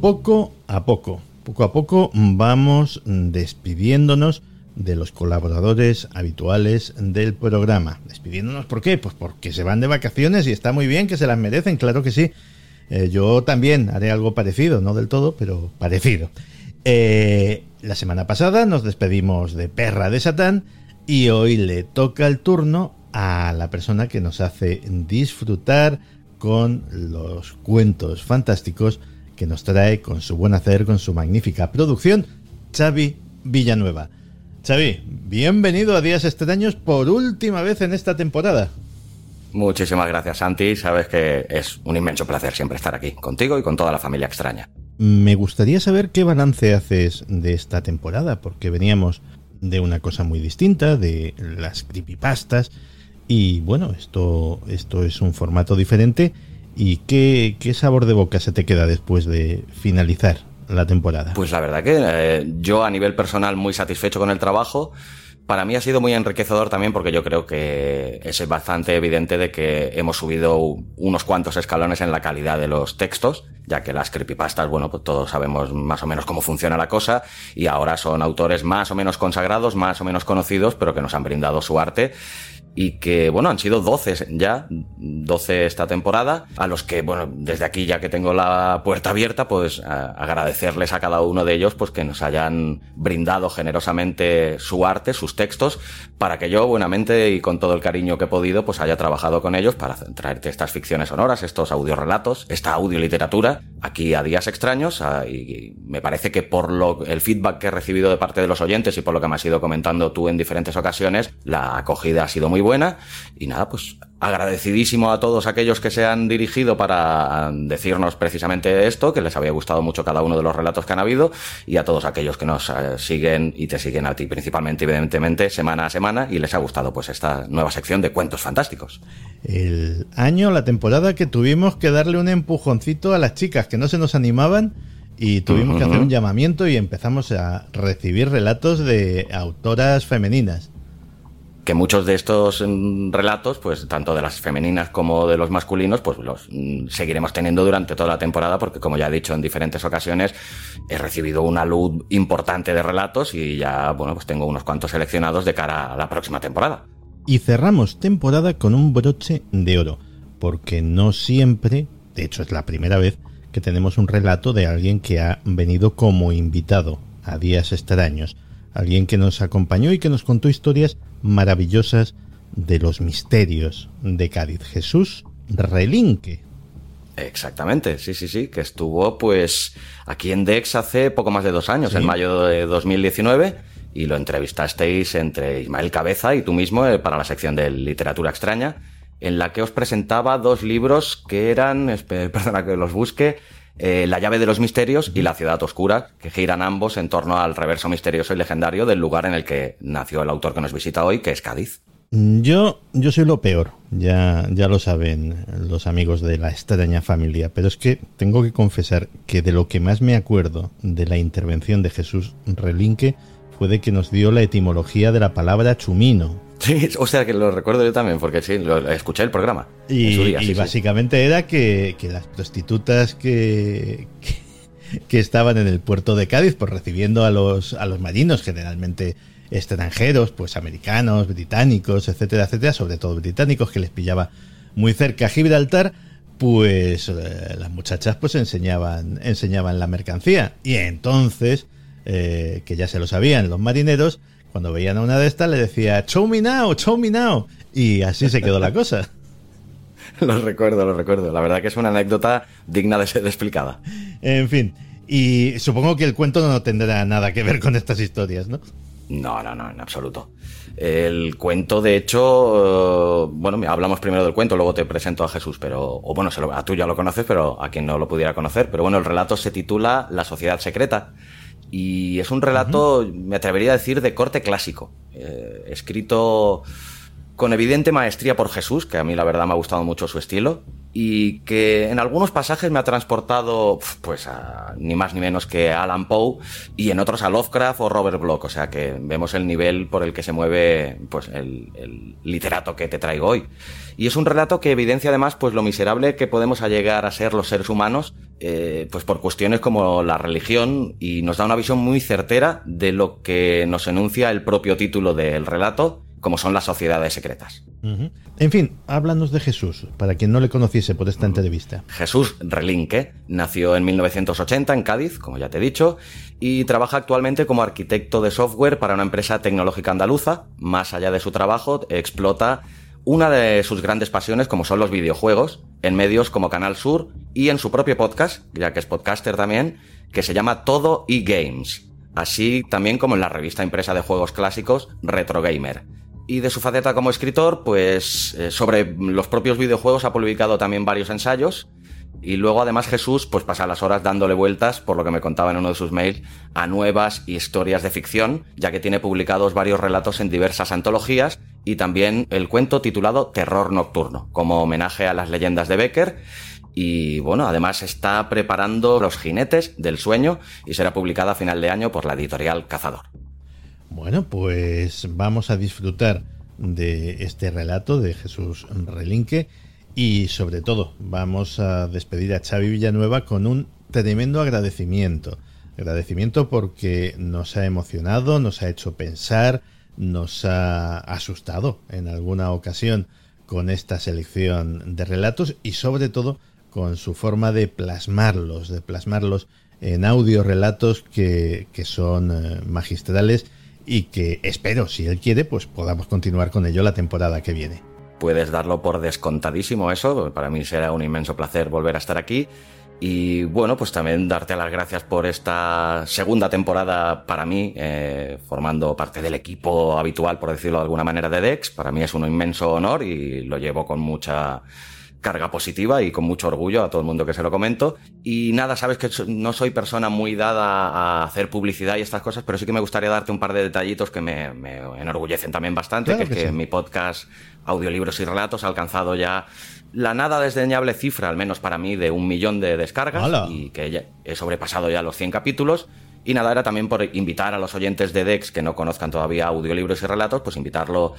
Poco a poco, poco a poco vamos despidiéndonos de los colaboradores habituales del programa. Despidiéndonos, ¿por qué? Pues porque se van de vacaciones y está muy bien que se las merecen, claro que sí. Eh, yo también haré algo parecido, no del todo, pero parecido. Eh, la semana pasada nos despedimos de Perra de Satán y hoy le toca el turno a la persona que nos hace disfrutar con los cuentos fantásticos que nos trae con su buen hacer, con su magnífica producción, Xavi Villanueva. Xavi, bienvenido a Días Extraños por última vez en esta temporada. Muchísimas gracias, Santi. Sabes que es un inmenso placer siempre estar aquí, contigo y con toda la familia extraña. Me gustaría saber qué balance haces de esta temporada, porque veníamos de una cosa muy distinta, de las creepypastas, y bueno, esto, esto es un formato diferente ¿Y qué, sabor de boca se te queda después de finalizar la temporada? Pues la verdad que eh, yo a nivel personal muy satisfecho con el trabajo. Para mí ha sido muy enriquecedor también porque yo creo que es bastante evidente de que hemos subido unos cuantos escalones en la calidad de los textos, ya que las creepypastas, bueno, pues todos sabemos más o menos cómo funciona la cosa y ahora son autores más o menos consagrados, más o menos conocidos, pero que nos han brindado su arte y que, bueno, han sido 12 ya, 12 esta temporada, a los que, bueno, desde aquí ya que tengo la puerta abierta, pues agradecerles a cada uno de ellos, pues que nos hayan brindado generosamente su arte, sus textos, para que yo, buenamente y con todo el cariño que he podido, pues haya trabajado con ellos para traerte estas ficciones sonoras, estos audiorelatos, esta audioliteratura, aquí a días extraños, y me parece que por lo, el feedback que he recibido de parte de los oyentes y por lo que me has ido comentando tú en diferentes ocasiones, la acogida ha sido muy buena. Y nada, pues agradecidísimo a todos aquellos que se han dirigido para decirnos precisamente esto, que les había gustado mucho cada uno de los relatos que han habido, y a todos aquellos que nos eh, siguen y te siguen a ti principalmente, evidentemente, semana a semana, y les ha gustado pues esta nueva sección de cuentos fantásticos. El año, la temporada que tuvimos que darle un empujoncito a las chicas que no se nos animaban y tuvimos que hacer un llamamiento y empezamos a recibir relatos de autoras femeninas que muchos de estos mm, relatos, pues tanto de las femeninas como de los masculinos, pues los mm, seguiremos teniendo durante toda la temporada, porque como ya he dicho en diferentes ocasiones, he recibido una luz importante de relatos y ya, bueno, pues tengo unos cuantos seleccionados de cara a la próxima temporada. Y cerramos temporada con un broche de oro, porque no siempre, de hecho es la primera vez, que tenemos un relato de alguien que ha venido como invitado a días extraños alguien que nos acompañó y que nos contó historias maravillosas de los misterios de Cádiz. Jesús Relinque. Exactamente, sí, sí, sí, que estuvo pues aquí en Dex hace poco más de dos años, en mayo de 2019, y lo entrevistasteis entre Ismael Cabeza y tú mismo eh, para la sección de literatura extraña, en la que os presentaba dos libros que eran, perdona que los busque, eh, la llave de los misterios y La ciudad oscura, que giran ambos en torno al reverso misterioso y legendario del lugar en el que nació el autor que nos visita hoy, que es Cádiz. Yo, yo soy lo peor, ya, ya lo saben los amigos de la extraña familia, pero es que tengo que confesar que de lo que más me acuerdo de la intervención de Jesús Relinque fue de que nos dio la etimología de la palabra chumino, Sí, o sea que lo recuerdo yo también, porque sí, lo, escuché el programa. Y, básicamente era que, las prostitutas que, que, estaban en el puerto de Cádiz, pues recibiendo a los, a los marinos, generalmente extranjeros, pues americanos, británicos, etcétera, etcétera, sobre todo británicos, que les pillaba muy cerca a Gibraltar, pues eh, las muchachas pues enseñaban, enseñaban la mercancía. Y entonces, eh, que ya se lo sabían los marineros, cuando veían a una de estas le decía, show me now, show me now. Y así se quedó la cosa. lo recuerdo, lo recuerdo. La verdad que es una anécdota digna de ser explicada. En fin, y supongo que el cuento no tendrá nada que ver con estas historias, ¿no? No, no, no, en absoluto. El cuento, de hecho, eh, bueno, hablamos primero del cuento, luego te presento a Jesús, pero, o bueno, a tú ya lo conoces, pero a quien no lo pudiera conocer. Pero bueno, el relato se titula La Sociedad Secreta. Y es un relato, me atrevería a decir, de corte clásico. Eh, escrito con evidente maestría por Jesús, que a mí la verdad me ha gustado mucho su estilo, y que en algunos pasajes me ha transportado, pues, a, ni más ni menos que a Alan Poe, y en otros a Lovecraft o Robert Bloch, o sea que vemos el nivel por el que se mueve, pues, el, literato que te traigo hoy. Y es un relato que evidencia además, pues, lo miserable que podemos llegar a ser los seres humanos, eh, pues, por cuestiones como la religión, y nos da una visión muy certera de lo que nos enuncia el propio título del relato, como son las sociedades secretas. En fin, háblanos de Jesús, para quien no le conociese por esta entrevista. Jesús Relinque nació en 1980 en Cádiz, como ya te he dicho, y trabaja actualmente como arquitecto de software para una empresa tecnológica andaluza. Más allá de su trabajo, explota una de sus grandes pasiones, como son los videojuegos, en medios como Canal Sur y en su propio podcast, ya que es podcaster también, que se llama Todo y Games, así también como en la revista impresa de juegos clásicos Retro Gamer y de su faceta como escritor, pues eh, sobre los propios videojuegos ha publicado también varios ensayos. Y luego además Jesús pues pasa las horas dándole vueltas, por lo que me contaba en uno de sus mails, a nuevas historias de ficción, ya que tiene publicados varios relatos en diversas antologías y también el cuento titulado Terror Nocturno, como homenaje a las leyendas de Becker. Y bueno, además está preparando Los Jinetes del Sueño y será publicada a final de año por la editorial Cazador. Bueno, pues vamos a disfrutar de este relato de Jesús Relinque y sobre todo vamos a despedir a Xavi Villanueva con un tremendo agradecimiento. Agradecimiento porque nos ha emocionado, nos ha hecho pensar, nos ha asustado en alguna ocasión con esta selección de relatos y sobre todo con su forma de plasmarlos, de plasmarlos en audio relatos que, que son eh, magistrales y que espero, si él quiere, pues podamos continuar con ello la temporada que viene. Puedes darlo por descontadísimo eso, para mí será un inmenso placer volver a estar aquí. Y bueno, pues también darte las gracias por esta segunda temporada para mí, eh, formando parte del equipo habitual, por decirlo de alguna manera, de Dex. Para mí es un inmenso honor y lo llevo con mucha carga positiva y con mucho orgullo a todo el mundo que se lo comento. Y nada, sabes que no soy persona muy dada a hacer publicidad y estas cosas, pero sí que me gustaría darte un par de detallitos que me, enorgullecen también bastante, que, es que, mi podcast Audiolibros y Relatos ha alcanzado ya la nada desdeñable cifra, al menos para mí, de un millón de descargas y que he sobrepasado ya los 100 capítulos. Y nada, era también por invitar a los oyentes de Dex que no conozcan todavía audiolibros y relatos, pues invitarlo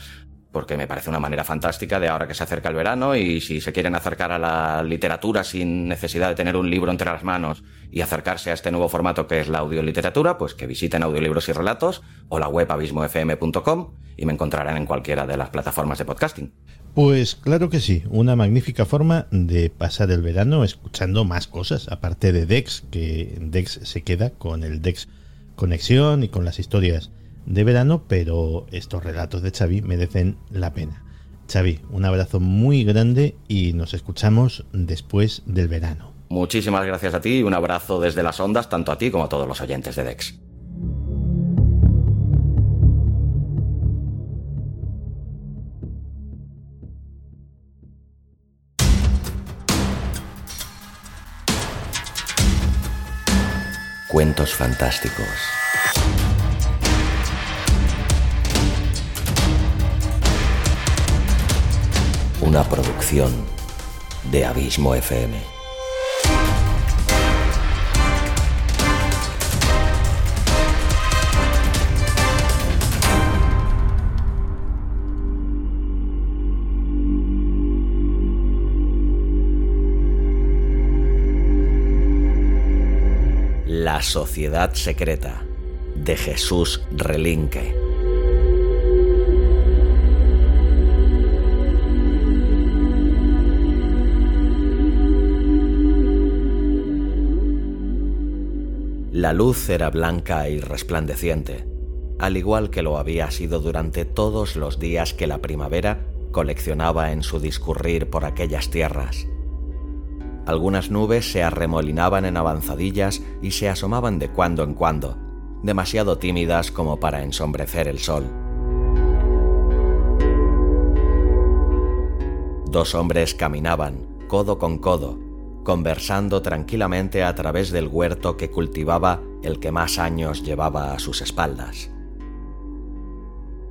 porque me parece una manera fantástica de ahora que se acerca el verano y si se quieren acercar a la literatura sin necesidad de tener un libro entre las manos y acercarse a este nuevo formato que es la audioliteratura, pues que visiten audiolibros y relatos o la web abismofm.com y me encontrarán en cualquiera de las plataformas de podcasting. Pues claro que sí, una magnífica forma de pasar el verano escuchando más cosas, aparte de Dex, que Dex se queda con el Dex Conexión y con las historias de verano, pero estos relatos de Xavi merecen la pena. Xavi, un abrazo muy grande y nos escuchamos después del verano. Muchísimas gracias a ti y un abrazo desde las ondas, tanto a ti como a todos los oyentes de Dex. Cuentos fantásticos. Una producción de Abismo FM. La Sociedad Secreta de Jesús Relinque. La luz era blanca y resplandeciente, al igual que lo había sido durante todos los días que la primavera coleccionaba en su discurrir por aquellas tierras. Algunas nubes se arremolinaban en avanzadillas y se asomaban de cuando en cuando, demasiado tímidas como para ensombrecer el sol. Dos hombres caminaban, codo con codo, conversando tranquilamente a través del huerto que cultivaba el que más años llevaba a sus espaldas.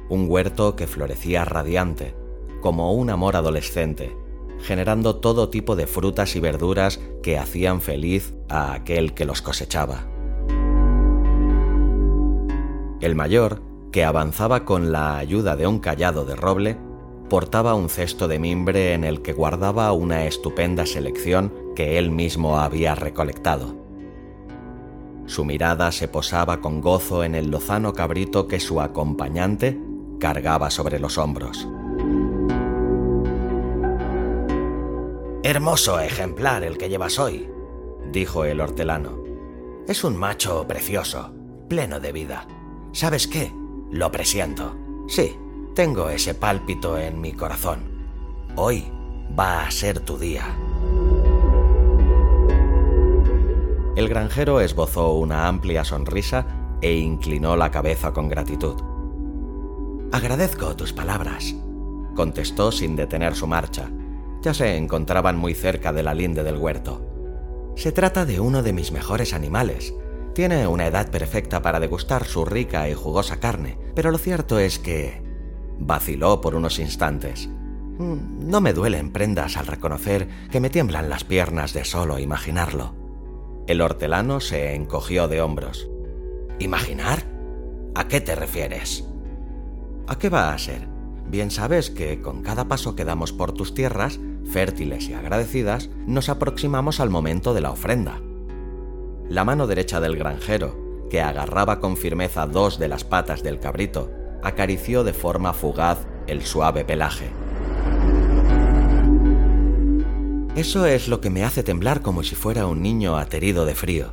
Un huerto que florecía radiante, como un amor adolescente, generando todo tipo de frutas y verduras que hacían feliz a aquel que los cosechaba. El mayor, que avanzaba con la ayuda de un callado de roble, portaba un cesto de mimbre en el que guardaba una estupenda selección que él mismo había recolectado. Su mirada se posaba con gozo en el lozano cabrito que su acompañante cargaba sobre los hombros. Hermoso ejemplar el que llevas hoy, dijo el hortelano. Es un macho precioso, pleno de vida. ¿Sabes qué? Lo presiento. Sí, tengo ese pálpito en mi corazón. Hoy va a ser tu día. El granjero esbozó una amplia sonrisa e inclinó la cabeza con gratitud. Agradezco tus palabras, contestó sin detener su marcha ya se encontraban muy cerca de la linde del huerto. Se trata de uno de mis mejores animales. Tiene una edad perfecta para degustar su rica y jugosa carne, pero lo cierto es que... vaciló por unos instantes. Mm, no me duelen prendas al reconocer que me tiemblan las piernas de solo imaginarlo. El hortelano se encogió de hombros. ¿Imaginar? ¿A qué te refieres? ¿A qué va a ser? Bien sabes que con cada paso que damos por tus tierras fértiles y agradecidas, nos aproximamos al momento de la ofrenda. La mano derecha del granjero, que agarraba con firmeza dos de las patas del cabrito, acarició de forma fugaz el suave pelaje. Eso es lo que me hace temblar como si fuera un niño aterido de frío.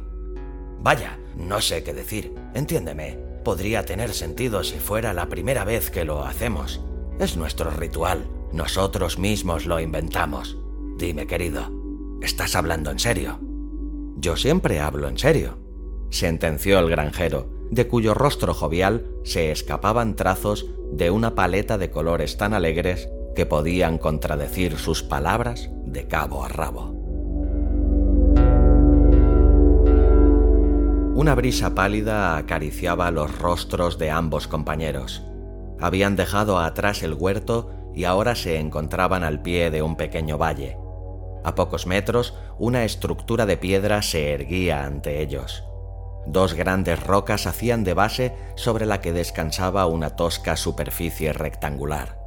Vaya, no sé qué decir. Entiéndeme, podría tener sentido si fuera la primera vez que lo hacemos. Es nuestro ritual, nosotros mismos lo inventamos. Dime, querido, ¿estás hablando en serio? Yo siempre hablo en serio, sentenció el granjero, de cuyo rostro jovial se escapaban trazos de una paleta de colores tan alegres que podían contradecir sus palabras de cabo a rabo. Una brisa pálida acariciaba los rostros de ambos compañeros. Habían dejado atrás el huerto y ahora se encontraban al pie de un pequeño valle. A pocos metros, una estructura de piedra se erguía ante ellos. Dos grandes rocas hacían de base sobre la que descansaba una tosca superficie rectangular.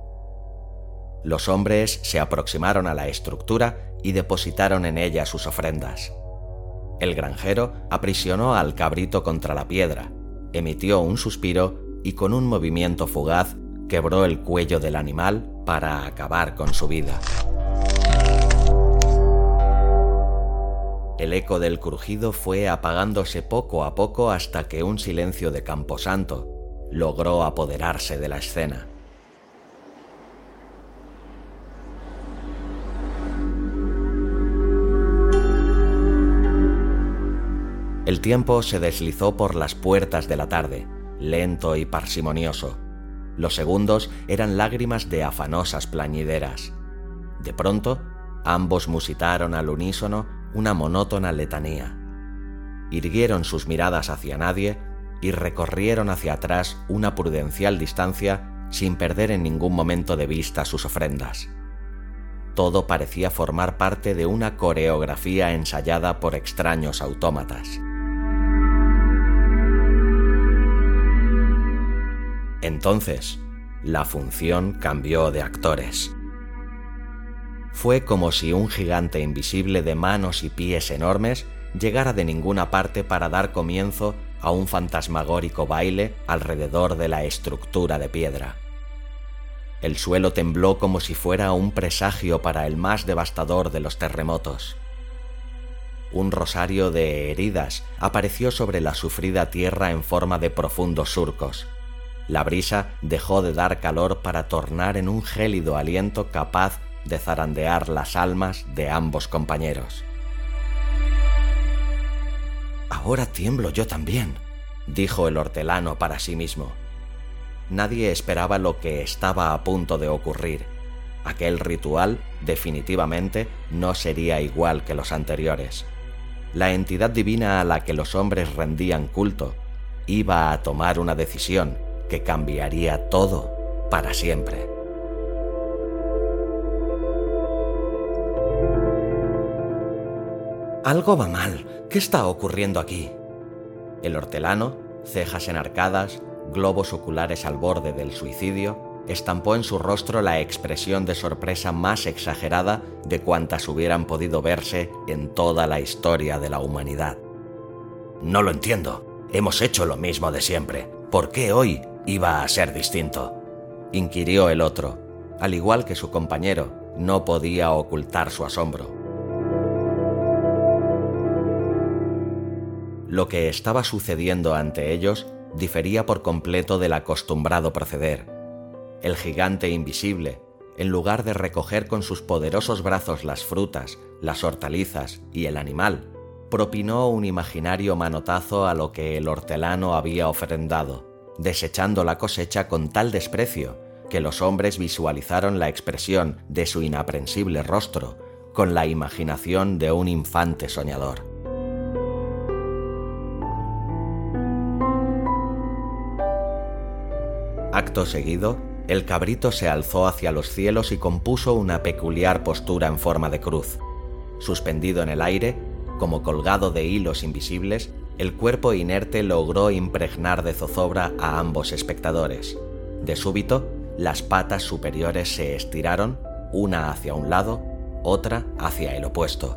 Los hombres se aproximaron a la estructura y depositaron en ella sus ofrendas. El granjero aprisionó al cabrito contra la piedra, emitió un suspiro y con un movimiento fugaz quebró el cuello del animal para acabar con su vida. El eco del crujido fue apagándose poco a poco hasta que un silencio de camposanto logró apoderarse de la escena. El tiempo se deslizó por las puertas de la tarde, lento y parsimonioso los segundos eran lágrimas de afanosas plañideras. De pronto, ambos musitaron al unísono una monótona letanía. Irguieron sus miradas hacia nadie y recorrieron hacia atrás una prudencial distancia sin perder en ningún momento de vista sus ofrendas. Todo parecía formar parte de una coreografía ensayada por extraños autómatas. Entonces, la función cambió de actores. Fue como si un gigante invisible de manos y pies enormes llegara de ninguna parte para dar comienzo a un fantasmagórico baile alrededor de la estructura de piedra. El suelo tembló como si fuera un presagio para el más devastador de los terremotos. un rosario de heridas apareció sobre la sufrida tierra en forma de profundos surcos. La brisa dejó de dar calor para tornar en un gélido aliento capaz de zarandear las almas de ambos compañeros. Ahora tiemblo yo también, dijo el hortelano para sí mismo. Nadie esperaba lo que estaba a punto de ocurrir. Aquel ritual definitivamente no sería igual que los anteriores. La entidad divina a la que los hombres rendían culto iba a tomar una decisión que cambiaría todo para siempre. Algo va mal. ¿Qué está ocurriendo aquí? El hortelano, cejas enarcadas, globos oculares al borde del suicidio, estampó en su rostro la expresión de sorpresa más exagerada de cuantas hubieran podido verse en toda la historia de la humanidad. No lo entiendo. Hemos hecho lo mismo de siempre. ¿Por qué hoy iba a ser distinto? inquirió el otro. Al igual que su compañero, no podía ocultar su asombro. Lo que estaba sucediendo ante ellos difería por completo del acostumbrado proceder. El gigante invisible, en lugar de recoger con sus poderosos brazos las frutas, las hortalizas y el animal, propinó un imaginario manotazo a lo que el hortelano había ofrendado, desechando la cosecha con tal desprecio que los hombres visualizaron la expresión de su inaprensible rostro con la imaginación de un infante soñador. Acto seguido, el cabrito se alzó hacia los cielos y compuso una peculiar postura en forma de cruz. Suspendido en el aire, como colgado de hilos invisibles, el cuerpo inerte logró impregnar de zozobra a ambos espectadores. De súbito, las patas superiores se estiraron, una hacia un lado, otra hacia el opuesto.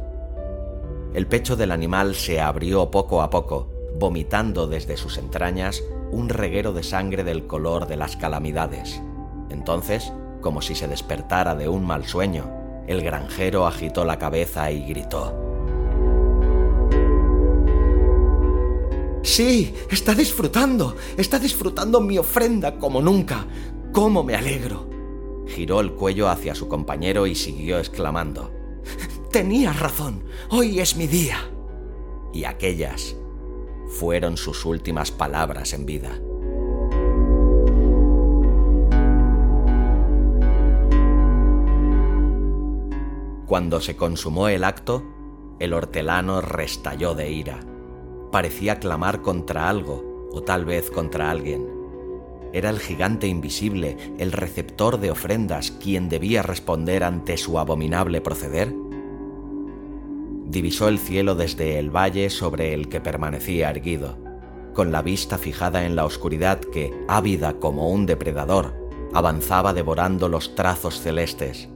El pecho del animal se abrió poco a poco, vomitando desde sus entrañas un reguero de sangre del color de las calamidades. Entonces, como si se despertara de un mal sueño, el granjero agitó la cabeza y gritó. Sí, está disfrutando, está disfrutando mi ofrenda como nunca. ¿Cómo me alegro? Giró el cuello hacia su compañero y siguió exclamando. Tenías razón, hoy es mi día. Y aquellas fueron sus últimas palabras en vida. Cuando se consumó el acto, el hortelano restalló de ira. Parecía clamar contra algo, o tal vez contra alguien. Era el gigante invisible, el receptor de ofrendas, quien debía responder ante su abominable proceder divisó el cielo desde el valle sobre el que permanecía erguido, con la vista fijada en la oscuridad que, ávida como un depredador, avanzaba devorando los trazos celestes.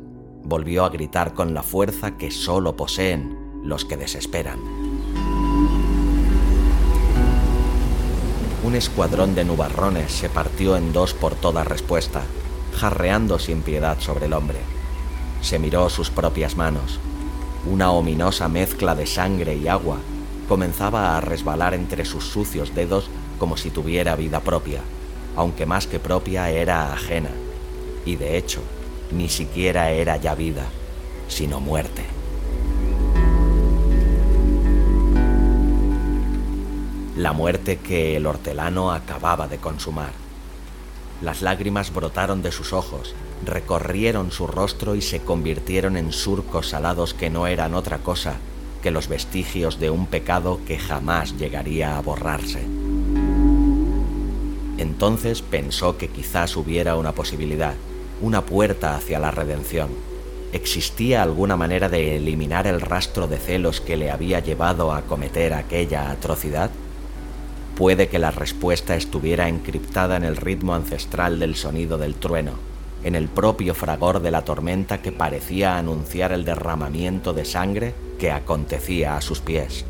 Volvió a gritar con la fuerza que sólo poseen los que desesperan. Un escuadrón de nubarrones se partió en dos por toda respuesta, jarreando sin piedad sobre el hombre. Se miró sus propias manos, una ominosa mezcla de sangre y agua comenzaba a resbalar entre sus sucios dedos como si tuviera vida propia, aunque más que propia era ajena, y de hecho ni siquiera era ya vida, sino muerte. La muerte que el hortelano acababa de consumar. Las lágrimas brotaron de sus ojos recorrieron su rostro y se convirtieron en surcos salados que no eran otra cosa que los vestigios de un pecado que jamás llegaría a borrarse. Entonces pensó que quizás hubiera una posibilidad, una puerta hacia la redención. ¿Existía alguna manera de eliminar el rastro de celos que le había llevado a cometer aquella atrocidad? Puede que la respuesta estuviera encriptada en el ritmo ancestral del sonido del trueno, en el propio fragor de la tormenta que parecía anunciar el derramamiento de sangre que acontecía a sus pies.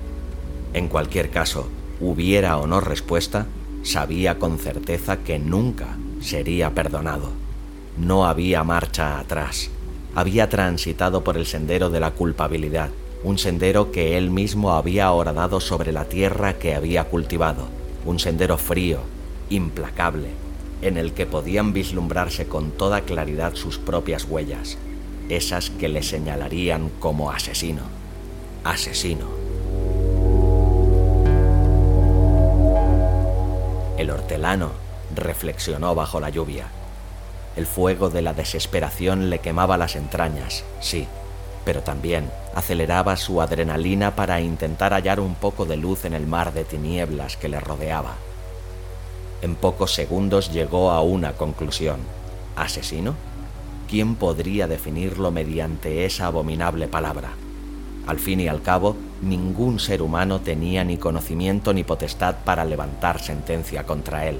En cualquier caso, hubiera o no respuesta, sabía con certeza que nunca sería perdonado. No había marcha atrás. Había transitado por el sendero de la culpabilidad, un sendero que él mismo había horadado sobre la tierra que había cultivado, un sendero frío, implacable, en el que podían vislumbrarse con toda claridad sus propias huellas, esas que le señalarían como asesino. Asesino. El hortelano reflexionó bajo la lluvia. El fuego de la desesperación le quemaba las entrañas, sí, pero también aceleraba su adrenalina para intentar hallar un poco de luz en el mar de tinieblas que le rodeaba. En pocos segundos llegó a una conclusión. ¿Asesino? ¿Quién podría definirlo mediante esa abominable palabra? Al fin y al cabo, ningún ser humano tenía ni conocimiento ni potestad para levantar sentencia contra él.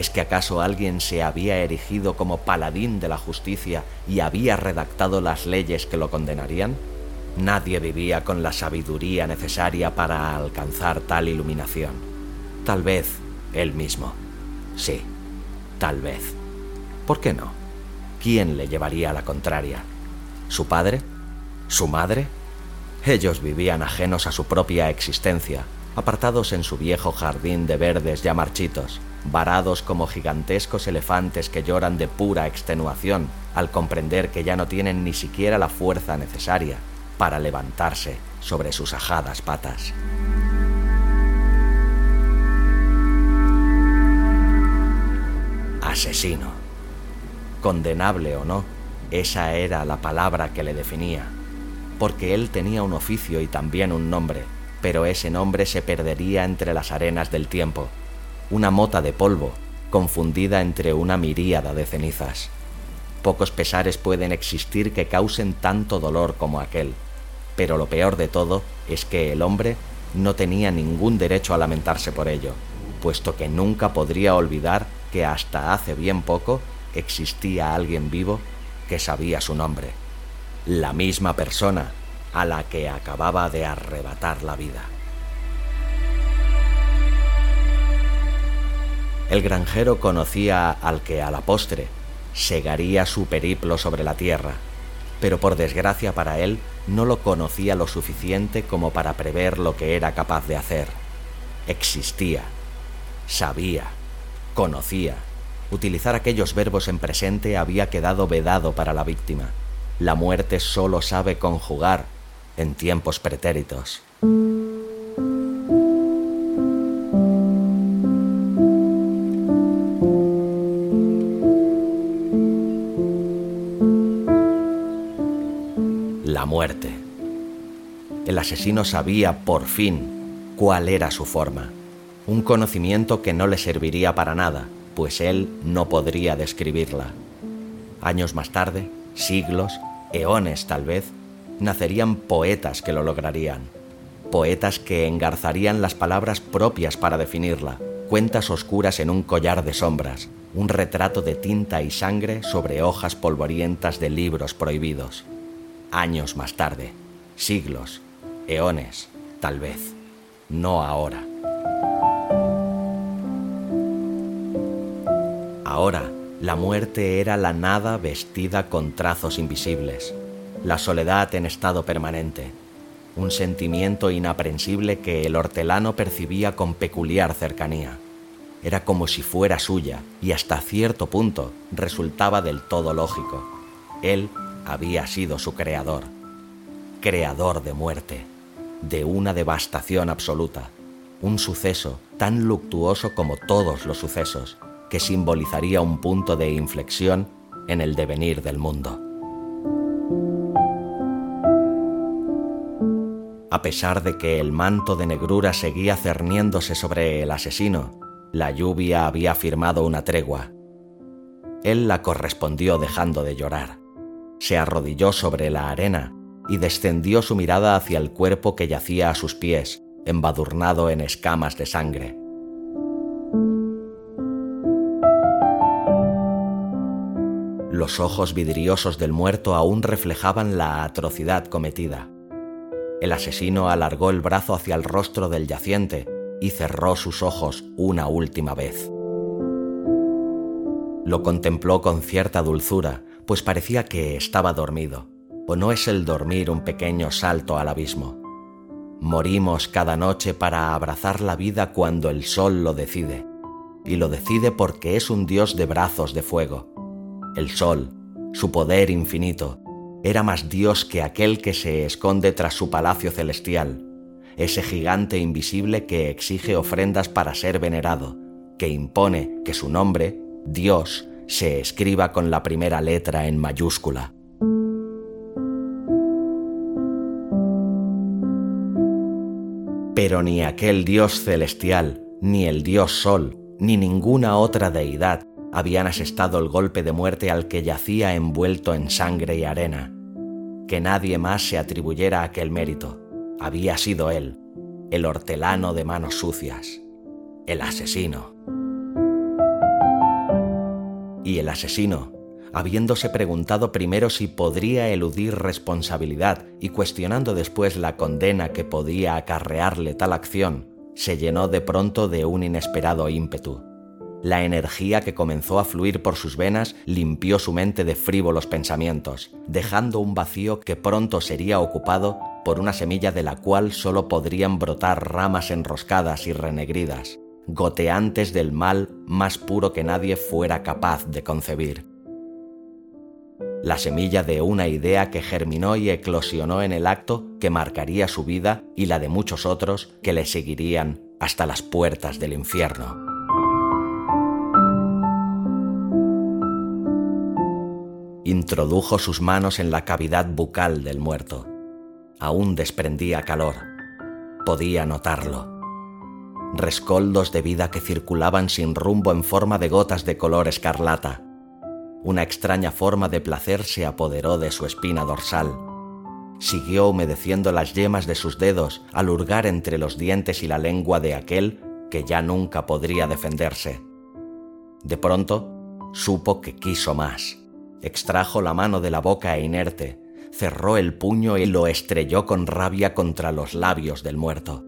¿Es que acaso alguien se había erigido como paladín de la justicia y había redactado las leyes que lo condenarían? Nadie vivía con la sabiduría necesaria para alcanzar tal iluminación. Tal vez él mismo. Sí, tal vez. ¿Por qué no? ¿Quién le llevaría a la contraria? ¿Su padre? ¿Su madre? Ellos vivían ajenos a su propia existencia, apartados en su viejo jardín de verdes ya marchitos, varados como gigantescos elefantes que lloran de pura extenuación al comprender que ya no tienen ni siquiera la fuerza necesaria para levantarse sobre sus ajadas patas. Asesino. Condenable o no, esa era la palabra que le definía, porque él tenía un oficio y también un nombre, pero ese nombre se perdería entre las arenas del tiempo, una mota de polvo, confundida entre una miríada de cenizas. Pocos pesares pueden existir que causen tanto dolor como aquel, pero lo peor de todo es que el hombre no tenía ningún derecho a lamentarse por ello, puesto que nunca podría olvidar que hasta hace bien poco existía alguien vivo que sabía su nombre, la misma persona a la que acababa de arrebatar la vida. El granjero conocía al que a la postre segaría su periplo sobre la tierra, pero por desgracia para él no lo conocía lo suficiente como para prever lo que era capaz de hacer. Existía, sabía, conocía. Utilizar aquellos verbos en presente había quedado vedado para la víctima. La muerte solo sabe conjugar en tiempos pretéritos. La muerte. El asesino sabía por fin cuál era su forma un conocimiento que no le serviría para nada, pues él no podría describirla. Años más tarde, siglos, eones tal vez, nacerían poetas que lo lograrían, poetas que engarzarían las palabras propias para definirla, cuentas oscuras en un collar de sombras, un retrato de tinta y sangre sobre hojas polvorientas de libros prohibidos. Años más tarde, siglos, eones, tal vez, no ahora. Ahora, la muerte era la nada vestida con trazos invisibles, la soledad en estado permanente, un sentimiento inaprensible que el hortelano percibía con peculiar cercanía. Era como si fuera suya y hasta cierto punto resultaba del todo lógico. Él había sido su creador, creador de muerte, de una devastación absoluta, un suceso tan luctuoso como todos los sucesos, que simbolizaría un punto de inflexión en el devenir del mundo. A pesar de que el manto de negrura seguía cerniéndose sobre el asesino, la lluvia había firmado una tregua. Él la correspondió dejando de llorar. Se arrodilló sobre la arena y descendió su mirada hacia el cuerpo que yacía a sus pies, embadurnado en escamas de sangre. Los ojos vidriosos del muerto aún reflejaban la atrocidad cometida. El asesino alargó el brazo hacia el rostro del yaciente y cerró sus ojos una última vez. Lo contempló con cierta dulzura, pues parecía que estaba dormido, ¿O no es el dormir un pequeño salto al abismo? Morimos cada noche para abrazar la vida cuando el sol lo decide, y lo decide porque es un dios de brazos de fuego. El sol, su poder infinito, era más dios que aquel que se esconde tras su palacio celestial, ese gigante invisible que exige ofrendas para ser venerado, que impone que su nombre, Dios, se escriba con la primera letra en mayúscula. Pero ni aquel Dios celestial, ni el Dios Sol, ni ninguna otra deidad habían asestado el golpe de muerte al que yacía envuelto en sangre y arena. Que nadie más se atribuyera aquel mérito. Había sido él, el hortelano de manos sucias, el asesino. Y el asesino, habiéndose preguntado primero si podría eludir responsabilidad y cuestionando después la condena que podía acarrearle tal acción, se llenó de pronto de un inesperado ímpetu. La energía que comenzó a fluir por sus venas limpió su mente de frívolos pensamientos, dejando un vacío que pronto sería ocupado por una semilla de la cual sólo podrían brotar ramas enroscadas y renegridas, goteantes del mal más puro que nadie fuera capaz de concebir la semilla de una idea que germinó y eclosionó en el acto que marcaría su vida y la de muchos otros que le seguirían hasta las puertas del infierno. Introdujo sus manos en la cavidad bucal del muerto. Aún desprendía calor. Podía notarlo. Rescoldos de vida que circulaban sin rumbo en forma de gotas de color escarlata una extraña forma de placer se apoderó de su espina dorsal. Siguió humedeciendo las yemas de sus dedos al hurgar entre los dientes y la lengua de aquel que ya nunca podría defenderse. De pronto, supo que quiso más. Extrajo la mano de la boca inerte, cerró el puño y lo estrelló con rabia contra los labios del muerto.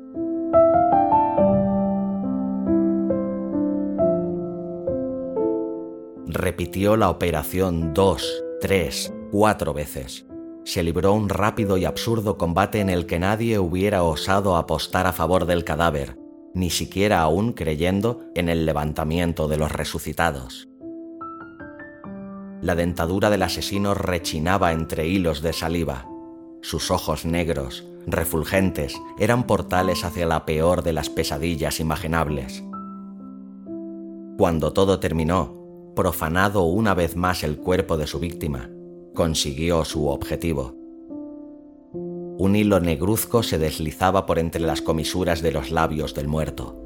repitió la operación dos, tres, cuatro veces. Se libró un rápido y absurdo combate en el que nadie hubiera osado apostar a favor del cadáver, ni siquiera aún creyendo en el levantamiento de los resucitados. La dentadura del asesino rechinaba entre hilos de saliva. Sus ojos negros, refulgentes, eran portales hacia la peor de las pesadillas imaginables. Cuando todo terminó, profanado una vez más el cuerpo de su víctima, consiguió su objetivo. Un hilo negruzco se deslizaba por entre las comisuras de los labios del muerto.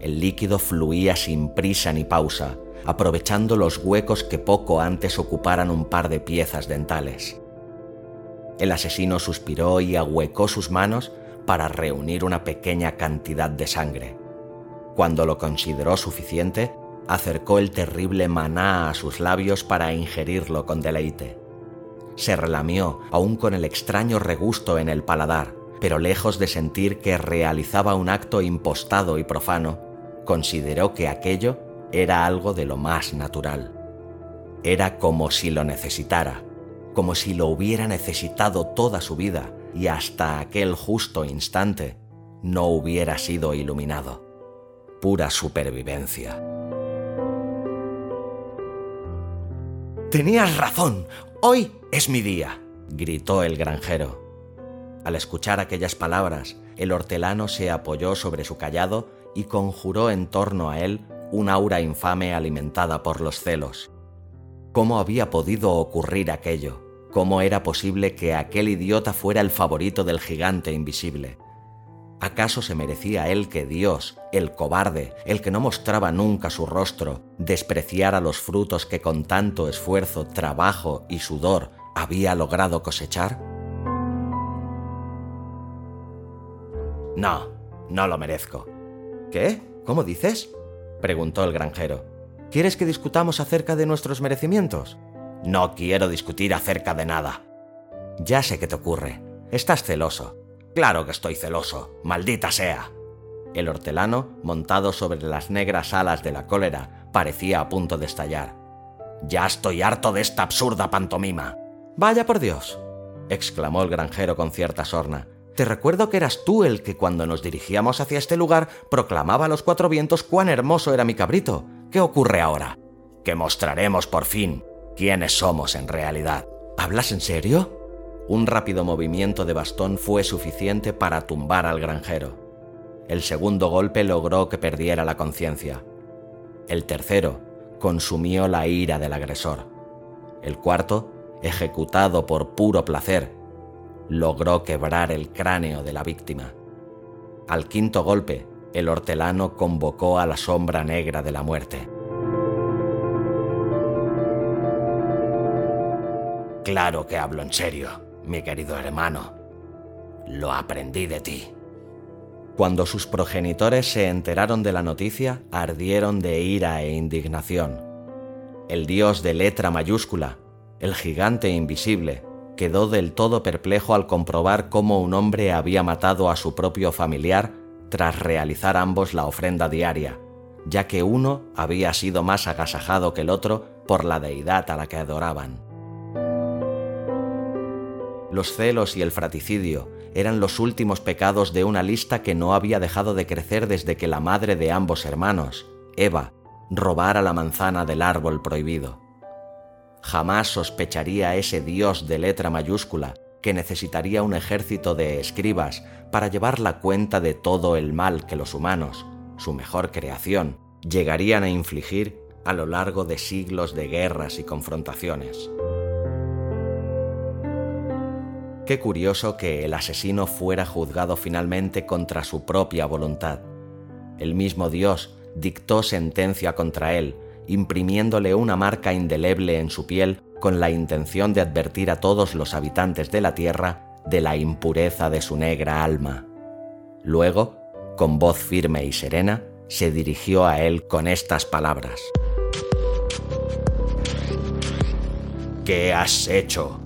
El líquido fluía sin prisa ni pausa, aprovechando los huecos que poco antes ocuparan un par de piezas dentales. El asesino suspiró y ahuecó sus manos para reunir una pequeña cantidad de sangre. Cuando lo consideró suficiente, acercó el terrible maná a sus labios para ingerirlo con deleite. Se relamió, aún con el extraño regusto en el paladar, pero lejos de sentir que realizaba un acto impostado y profano, consideró que aquello era algo de lo más natural. Era como si lo necesitara, como si lo hubiera necesitado toda su vida y hasta aquel justo instante no hubiera sido iluminado. Pura supervivencia. Tenías razón, hoy es mi día, gritó el granjero. Al escuchar aquellas palabras, el hortelano se apoyó sobre su callado y conjuró en torno a él un aura infame alimentada por los celos. ¿Cómo había podido ocurrir aquello? ¿Cómo era posible que aquel idiota fuera el favorito del gigante invisible? ¿Acaso se merecía él que Dios, el cobarde, el que no mostraba nunca su rostro, despreciara los frutos que con tanto esfuerzo, trabajo y sudor había logrado cosechar? No, no lo merezco. ¿Qué? ¿Cómo dices? Preguntó el granjero. ¿Quieres que discutamos acerca de nuestros merecimientos? No quiero discutir acerca de nada. Ya sé qué te ocurre. Estás celoso. Claro que estoy celoso, maldita sea. El hortelano, montado sobre las negras alas de la cólera, parecía a punto de estallar. Ya estoy harto de esta absurda pantomima. Vaya por Dios. exclamó el granjero con cierta sorna. Te recuerdo que eras tú el que cuando nos dirigíamos hacia este lugar proclamaba a los cuatro vientos cuán hermoso era mi cabrito. ¿Qué ocurre ahora? Que mostraremos por fin quiénes somos en realidad. ¿Hablas en serio? Un rápido movimiento de bastón fue suficiente para tumbar al granjero. El segundo golpe logró que perdiera la conciencia. El tercero consumió la ira del agresor. El cuarto, ejecutado por puro placer, logró quebrar el cráneo de la víctima. Al quinto golpe, el hortelano convocó a la sombra negra de la muerte. Claro que hablo en serio, mi querido hermano. Lo aprendí de ti. Cuando sus progenitores se enteraron de la noticia, ardieron de ira e indignación. El dios de letra mayúscula, el gigante invisible, quedó del todo perplejo al comprobar cómo un hombre había matado a su propio familiar tras realizar ambos la ofrenda diaria, ya que uno había sido más agasajado que el otro por la deidad a la que adoraban. Los celos y el fraticidio eran los últimos pecados de una lista que no había dejado de crecer desde que la madre de ambos hermanos, Eva, robara la manzana del árbol prohibido. Jamás sospecharía ese dios de letra mayúscula que necesitaría un ejército de escribas para llevar la cuenta de todo el mal que los humanos, su mejor creación, llegarían a infligir a lo largo de siglos de guerras y confrontaciones. Qué curioso que el asesino fuera juzgado finalmente contra su propia voluntad. El mismo Dios dictó sentencia contra él, imprimiéndole una marca indeleble en su piel con la intención de advertir a todos los habitantes de la tierra de la impureza de su negra alma. Luego, con voz firme y serena, se dirigió a él con estas palabras. ¿Qué has hecho?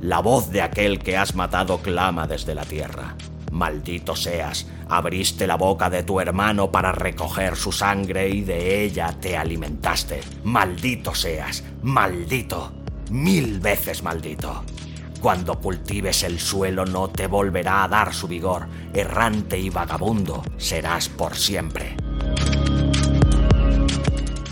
La voz de aquel que has matado clama desde la tierra. Maldito seas, abriste la boca de tu hermano para recoger su sangre y de ella te alimentaste. Maldito seas, maldito, mil veces maldito. Cuando cultives el suelo no te volverá a dar su vigor, errante y vagabundo serás por siempre.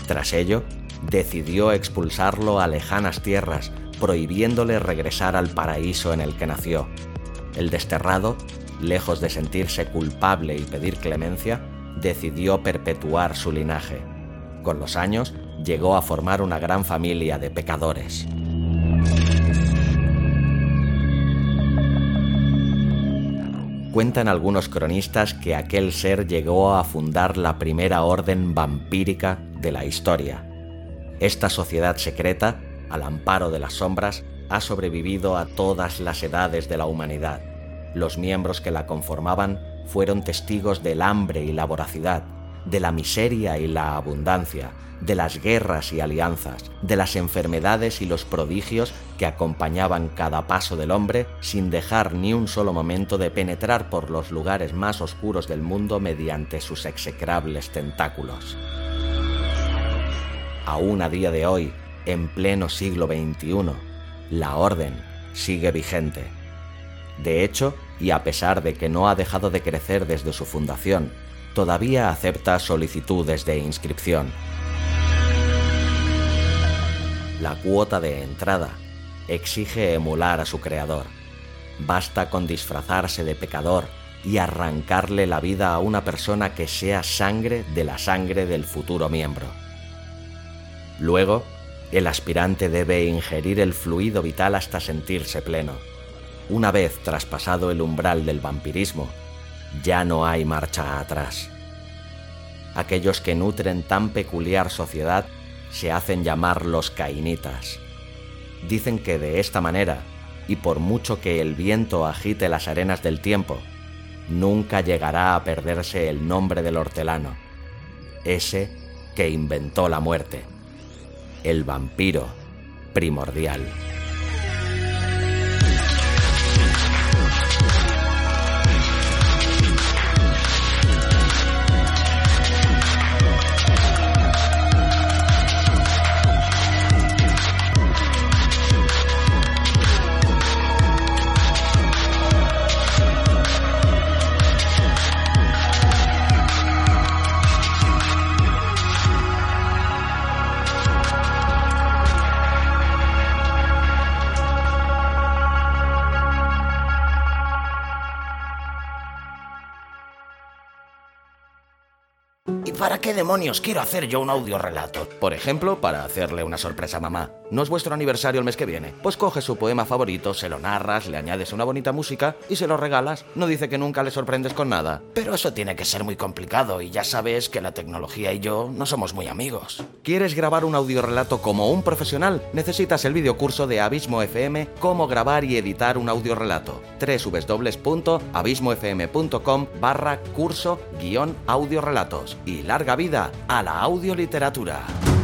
Tras ello, decidió expulsarlo a lejanas tierras prohibiéndole regresar al paraíso en el que nació. El desterrado, lejos de sentirse culpable y pedir clemencia, decidió perpetuar su linaje. Con los años, llegó a formar una gran familia de pecadores. Cuentan algunos cronistas que aquel ser llegó a fundar la primera orden vampírica de la historia. Esta sociedad secreta al amparo de las sombras, ha sobrevivido a todas las edades de la humanidad. Los miembros que la conformaban fueron testigos del hambre y la voracidad, de la miseria y la abundancia, de las guerras y alianzas, de las enfermedades y los prodigios que acompañaban cada paso del hombre sin dejar ni un solo momento de penetrar por los lugares más oscuros del mundo mediante sus execrables tentáculos. Aún a día de hoy, en pleno siglo XXI, la orden sigue vigente. De hecho, y a pesar de que no ha dejado de crecer desde su fundación, todavía acepta solicitudes de inscripción. La cuota de entrada exige emular a su creador. Basta con disfrazarse de pecador y arrancarle la vida a una persona que sea sangre de la sangre del futuro miembro. Luego, el aspirante debe ingerir el fluido vital hasta sentirse pleno. Una vez traspasado el umbral del vampirismo, ya no hay marcha atrás. Aquellos que nutren tan peculiar sociedad se hacen llamar los cainitas. Dicen que de esta manera, y por mucho que el viento agite las arenas del tiempo, nunca llegará a perderse el nombre del hortelano, ese que inventó la muerte el vampiro primordial. Para qué demonios quiero hacer yo un audio relato? Por ejemplo, para hacerle una sorpresa a mamá. ¿No es vuestro aniversario el mes que viene? Pues coges su poema favorito, se lo narras, le añades una bonita música y se lo regalas. No dice que nunca le sorprendes con nada. Pero eso tiene que ser muy complicado y ya sabes que la tecnología y yo no somos muy amigos. ¿Quieres grabar un audiorelato como un profesional? Necesitas el videocurso de Abismo FM Cómo grabar y editar un audiorelato. www.abismofm.com barra curso guion. Y vida a la audioliteratura.